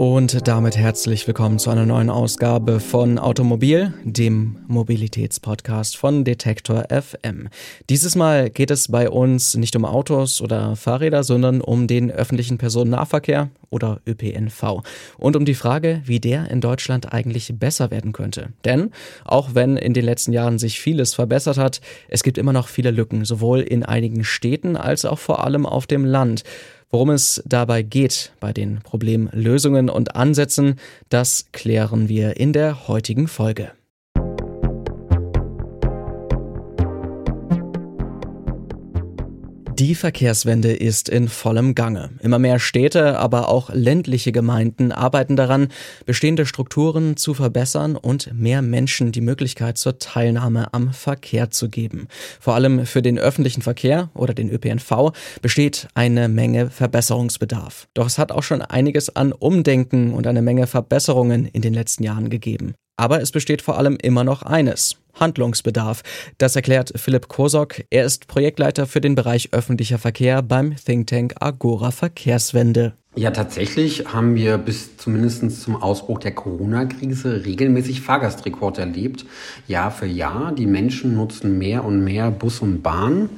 Und damit herzlich willkommen zu einer neuen Ausgabe von Automobil, dem Mobilitätspodcast von Detektor FM. Dieses Mal geht es bei uns nicht um Autos oder Fahrräder, sondern um den öffentlichen Personennahverkehr oder ÖPNV und um die Frage, wie der in Deutschland eigentlich besser werden könnte. Denn auch wenn in den letzten Jahren sich vieles verbessert hat, es gibt immer noch viele Lücken, sowohl in einigen Städten als auch vor allem auf dem Land. Worum es dabei geht bei den Problemlösungen und Ansätzen, das klären wir in der heutigen Folge. Die Verkehrswende ist in vollem Gange. Immer mehr Städte, aber auch ländliche Gemeinden arbeiten daran, bestehende Strukturen zu verbessern und mehr Menschen die Möglichkeit zur Teilnahme am Verkehr zu geben. Vor allem für den öffentlichen Verkehr oder den ÖPNV besteht eine Menge Verbesserungsbedarf. Doch es hat auch schon einiges an Umdenken und eine Menge Verbesserungen in den letzten Jahren gegeben. Aber es besteht vor allem immer noch eines. Handlungsbedarf. Das erklärt Philipp Kosok. Er ist Projektleiter für den Bereich öffentlicher Verkehr beim Think Tank Agora Verkehrswende. Ja, tatsächlich haben wir bis zumindest zum Ausbruch der Corona-Krise regelmäßig Fahrgastrekord erlebt. Jahr für Jahr. Die Menschen nutzen mehr und mehr Bus und Bahn.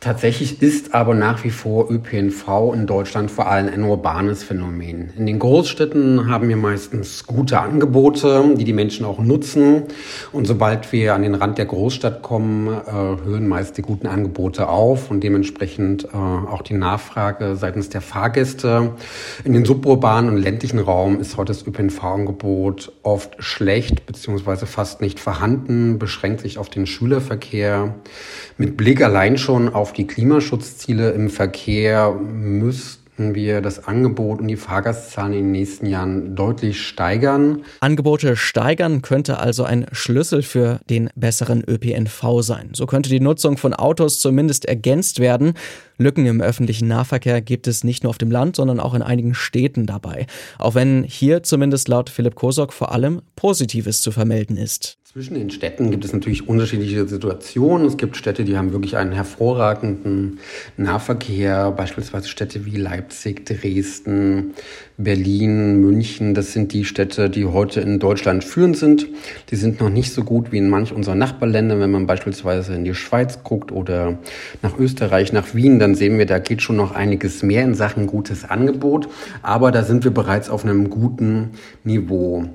Tatsächlich ist aber nach wie vor ÖPNV in Deutschland vor allem ein urbanes Phänomen. In den Großstädten haben wir meistens gute Angebote, die die Menschen auch nutzen. Und sobald wir an den Rand der Großstadt kommen, äh, hören meist die guten Angebote auf und dementsprechend äh, auch die Nachfrage seitens der Fahrgäste. In den suburbanen und ländlichen Raum ist heute das ÖPNV-Angebot oft schlecht beziehungsweise fast nicht vorhanden, beschränkt sich auf den Schülerverkehr. Mit Blick allein schon auf die Klimaschutzziele im Verkehr müssten wir das Angebot und die Fahrgastzahlen in den nächsten Jahren deutlich steigern. Angebote steigern könnte also ein Schlüssel für den besseren ÖPNV sein. So könnte die Nutzung von Autos zumindest ergänzt werden. Lücken im öffentlichen Nahverkehr gibt es nicht nur auf dem Land, sondern auch in einigen Städten dabei. Auch wenn hier zumindest laut Philipp Kosok vor allem Positives zu vermelden ist. Zwischen den Städten gibt es natürlich unterschiedliche Situationen. Es gibt Städte, die haben wirklich einen hervorragenden Nahverkehr, beispielsweise Städte wie Leipzig, Dresden, Berlin, München. Das sind die Städte, die heute in Deutschland führend sind. Die sind noch nicht so gut wie in manch unserer Nachbarländer. Wenn man beispielsweise in die Schweiz guckt oder nach Österreich, nach Wien, dann sehen wir, da geht schon noch einiges mehr in Sachen gutes Angebot. Aber da sind wir bereits auf einem guten Niveau.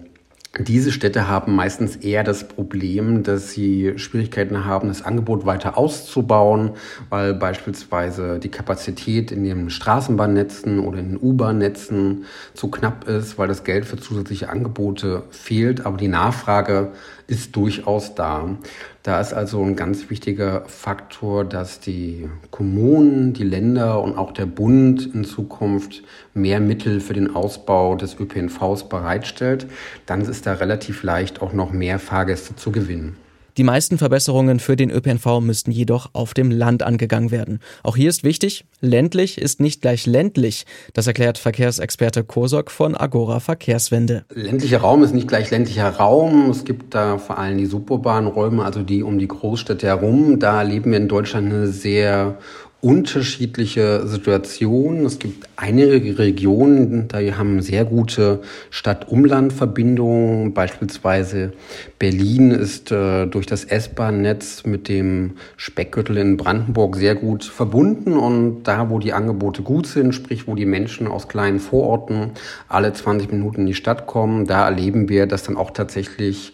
Diese Städte haben meistens eher das Problem, dass sie Schwierigkeiten haben, das Angebot weiter auszubauen, weil beispielsweise die Kapazität in den Straßenbahnnetzen oder in den U-Bahn-Netzen zu knapp ist, weil das Geld für zusätzliche Angebote fehlt, aber die Nachfrage ist durchaus da. Da ist also ein ganz wichtiger Faktor, dass die Kommunen, die Länder und auch der Bund in Zukunft mehr Mittel für den Ausbau des ÖPNVs bereitstellt. Dann ist da relativ leicht auch noch mehr Fahrgäste zu gewinnen. Die meisten Verbesserungen für den ÖPNV müssten jedoch auf dem Land angegangen werden. Auch hier ist wichtig, ländlich ist nicht gleich ländlich. Das erklärt Verkehrsexperte Kosok von Agora Verkehrswende. Ländlicher Raum ist nicht gleich ländlicher Raum. Es gibt da vor allem die suburbanen Räume, also die um die Großstädte herum. Da leben wir in Deutschland eine sehr unterschiedliche Situationen. Es gibt einige Regionen, die haben sehr gute Stadt-Umland-Verbindungen. Beispielsweise Berlin ist äh, durch das S-Bahn-Netz mit dem Speckgürtel in Brandenburg sehr gut verbunden. Und da, wo die Angebote gut sind, sprich, wo die Menschen aus kleinen Vororten alle 20 Minuten in die Stadt kommen, da erleben wir, dass dann auch tatsächlich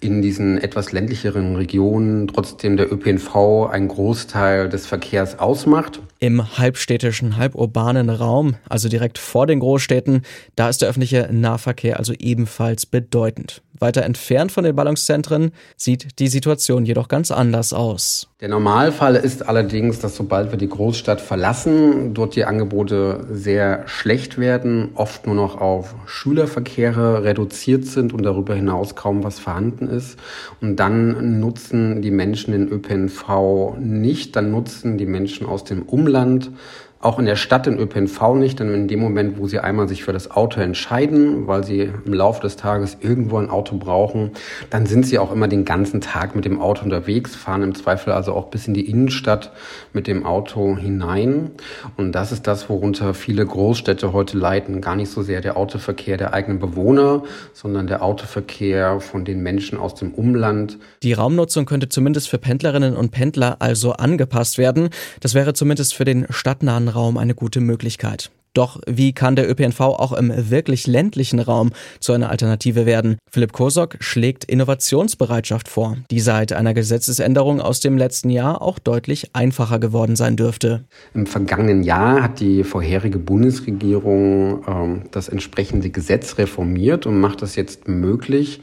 in diesen etwas ländlicheren Regionen trotzdem der ÖPNV einen Großteil des Verkehrs ausmacht. Im halbstädtischen, halburbanen Raum, also direkt vor den Großstädten, da ist der öffentliche Nahverkehr also ebenfalls bedeutend. Weiter entfernt von den Ballungszentren sieht die Situation jedoch ganz anders aus. Der Normalfall ist allerdings, dass sobald wir die Großstadt verlassen, dort die Angebote sehr schlecht werden, oft nur noch auf Schülerverkehre reduziert sind und darüber hinaus kaum was vorhanden ist. Und dann nutzen die Menschen den ÖPNV nicht, dann nutzen die Menschen aus dem Umland auch in der Stadt den ÖPNV nicht, denn in dem Moment, wo Sie einmal sich für das Auto entscheiden, weil Sie im Laufe des Tages irgendwo ein Auto brauchen, dann sind Sie auch immer den ganzen Tag mit dem Auto unterwegs, fahren im Zweifel also auch bis in die Innenstadt mit dem Auto hinein. Und das ist das, worunter viele Großstädte heute leiden. Gar nicht so sehr der Autoverkehr der eigenen Bewohner, sondern der Autoverkehr von den Menschen aus dem Umland. Die Raumnutzung könnte zumindest für Pendlerinnen und Pendler also angepasst werden. Das wäre zumindest für den stadtnahen Raum eine gute Möglichkeit. Doch wie kann der ÖPNV auch im wirklich ländlichen Raum zu einer Alternative werden? Philipp Kosok schlägt Innovationsbereitschaft vor, die seit einer Gesetzesänderung aus dem letzten Jahr auch deutlich einfacher geworden sein dürfte. Im vergangenen Jahr hat die vorherige Bundesregierung ähm, das entsprechende Gesetz reformiert und macht es jetzt möglich,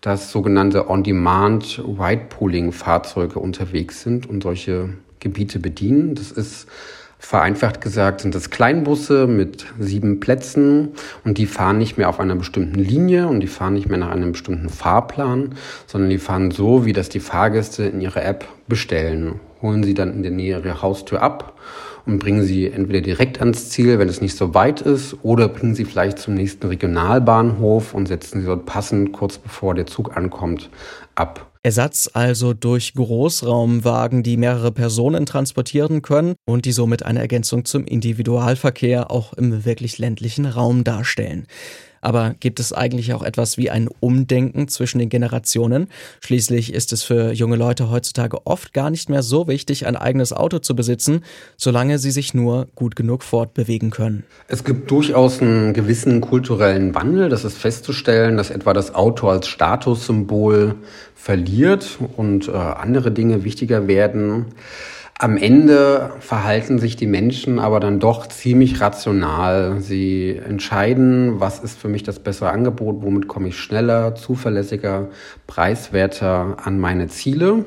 dass sogenannte On-Demand Ride-Pooling-Fahrzeuge unterwegs sind und solche Gebiete bedienen. Das ist Vereinfacht gesagt sind das Kleinbusse mit sieben Plätzen und die fahren nicht mehr auf einer bestimmten Linie und die fahren nicht mehr nach einem bestimmten Fahrplan, sondern die fahren so, wie das die Fahrgäste in ihrer App bestellen. Holen sie dann in der Nähe ihrer Haustür ab und bringen sie entweder direkt ans Ziel, wenn es nicht so weit ist, oder bringen sie vielleicht zum nächsten Regionalbahnhof und setzen sie dort passend kurz bevor der Zug ankommt ab. Ersatz also durch Großraumwagen, die mehrere Personen transportieren können und die somit eine Ergänzung zum Individualverkehr auch im wirklich ländlichen Raum darstellen. Aber gibt es eigentlich auch etwas wie ein Umdenken zwischen den Generationen? Schließlich ist es für junge Leute heutzutage oft gar nicht mehr so wichtig, ein eigenes Auto zu besitzen, solange sie sich nur gut genug fortbewegen können. Es gibt durchaus einen gewissen kulturellen Wandel. Das ist festzustellen, dass etwa das Auto als Statussymbol verliert und äh, andere Dinge wichtiger werden. Am Ende verhalten sich die Menschen aber dann doch ziemlich rational. Sie entscheiden, was ist für mich das bessere Angebot, womit komme ich schneller, zuverlässiger, preiswerter an meine Ziele.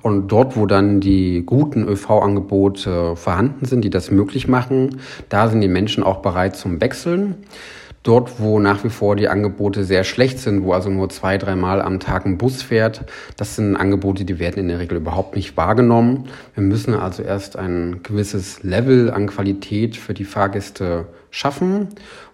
Und dort, wo dann die guten ÖV-Angebote vorhanden sind, die das möglich machen, da sind die Menschen auch bereit zum Wechseln. Dort, wo nach wie vor die Angebote sehr schlecht sind, wo also nur zwei, dreimal am Tag ein Bus fährt, das sind Angebote, die werden in der Regel überhaupt nicht wahrgenommen. Wir müssen also erst ein gewisses Level an Qualität für die Fahrgäste schaffen.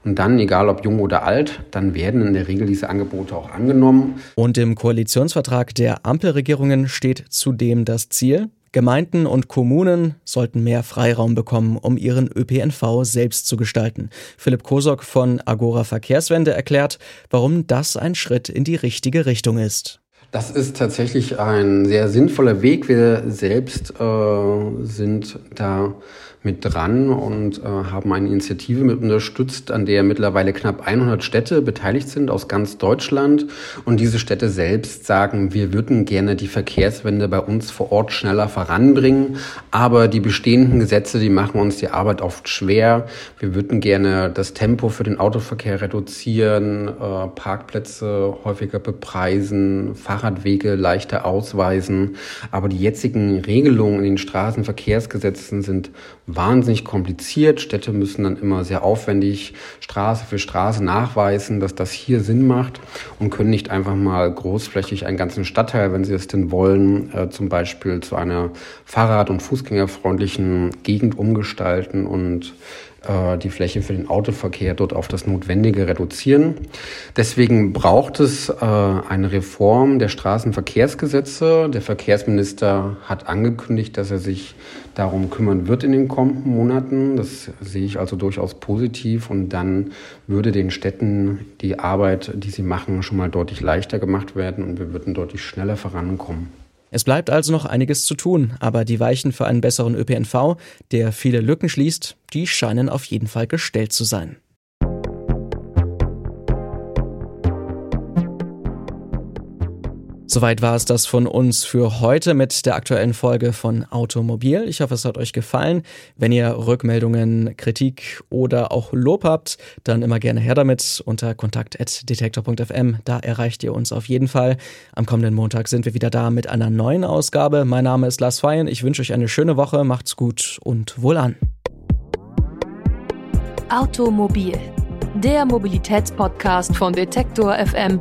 Und dann, egal ob jung oder alt, dann werden in der Regel diese Angebote auch angenommen. Und im Koalitionsvertrag der Ampelregierungen steht zudem das Ziel, Gemeinden und Kommunen sollten mehr Freiraum bekommen, um ihren ÖPNV selbst zu gestalten. Philipp Kosok von Agora Verkehrswende erklärt, warum das ein Schritt in die richtige Richtung ist. Das ist tatsächlich ein sehr sinnvoller Weg. Wir selbst äh, sind da mit dran und äh, haben eine Initiative mit unterstützt, an der mittlerweile knapp 100 Städte beteiligt sind aus ganz Deutschland. Und diese Städte selbst sagen, wir würden gerne die Verkehrswende bei uns vor Ort schneller voranbringen, aber die bestehenden Gesetze, die machen uns die Arbeit oft schwer. Wir würden gerne das Tempo für den Autoverkehr reduzieren, äh, Parkplätze häufiger bepreisen, Fahrradwege leichter ausweisen. Aber die jetzigen Regelungen in den Straßenverkehrsgesetzen sind wahnsinnig kompliziert. Städte müssen dann immer sehr aufwendig Straße für Straße nachweisen, dass das hier Sinn macht und können nicht einfach mal großflächig einen ganzen Stadtteil, wenn sie es denn wollen, äh, zum Beispiel zu einer Fahrrad- und Fußgängerfreundlichen Gegend umgestalten und die Fläche für den Autoverkehr dort auf das Notwendige reduzieren. Deswegen braucht es äh, eine Reform der Straßenverkehrsgesetze. Der Verkehrsminister hat angekündigt, dass er sich darum kümmern wird in den kommenden Monaten. Das sehe ich also durchaus positiv und dann würde den Städten die Arbeit, die sie machen, schon mal deutlich leichter gemacht werden und wir würden deutlich schneller vorankommen. Es bleibt also noch einiges zu tun, aber die Weichen für einen besseren ÖPNV, der viele Lücken schließt, die scheinen auf jeden Fall gestellt zu sein. Soweit war es das von uns für heute mit der aktuellen Folge von Automobil. Ich hoffe, es hat euch gefallen. Wenn ihr Rückmeldungen, Kritik oder auch Lob habt, dann immer gerne her damit unter kontakt.detektor.fm. Da erreicht ihr uns auf jeden Fall. Am kommenden Montag sind wir wieder da mit einer neuen Ausgabe. Mein Name ist Lars Feyen. Ich wünsche euch eine schöne Woche. Macht's gut und wohlan. Automobil, der Mobilitätspodcast von Detektor FM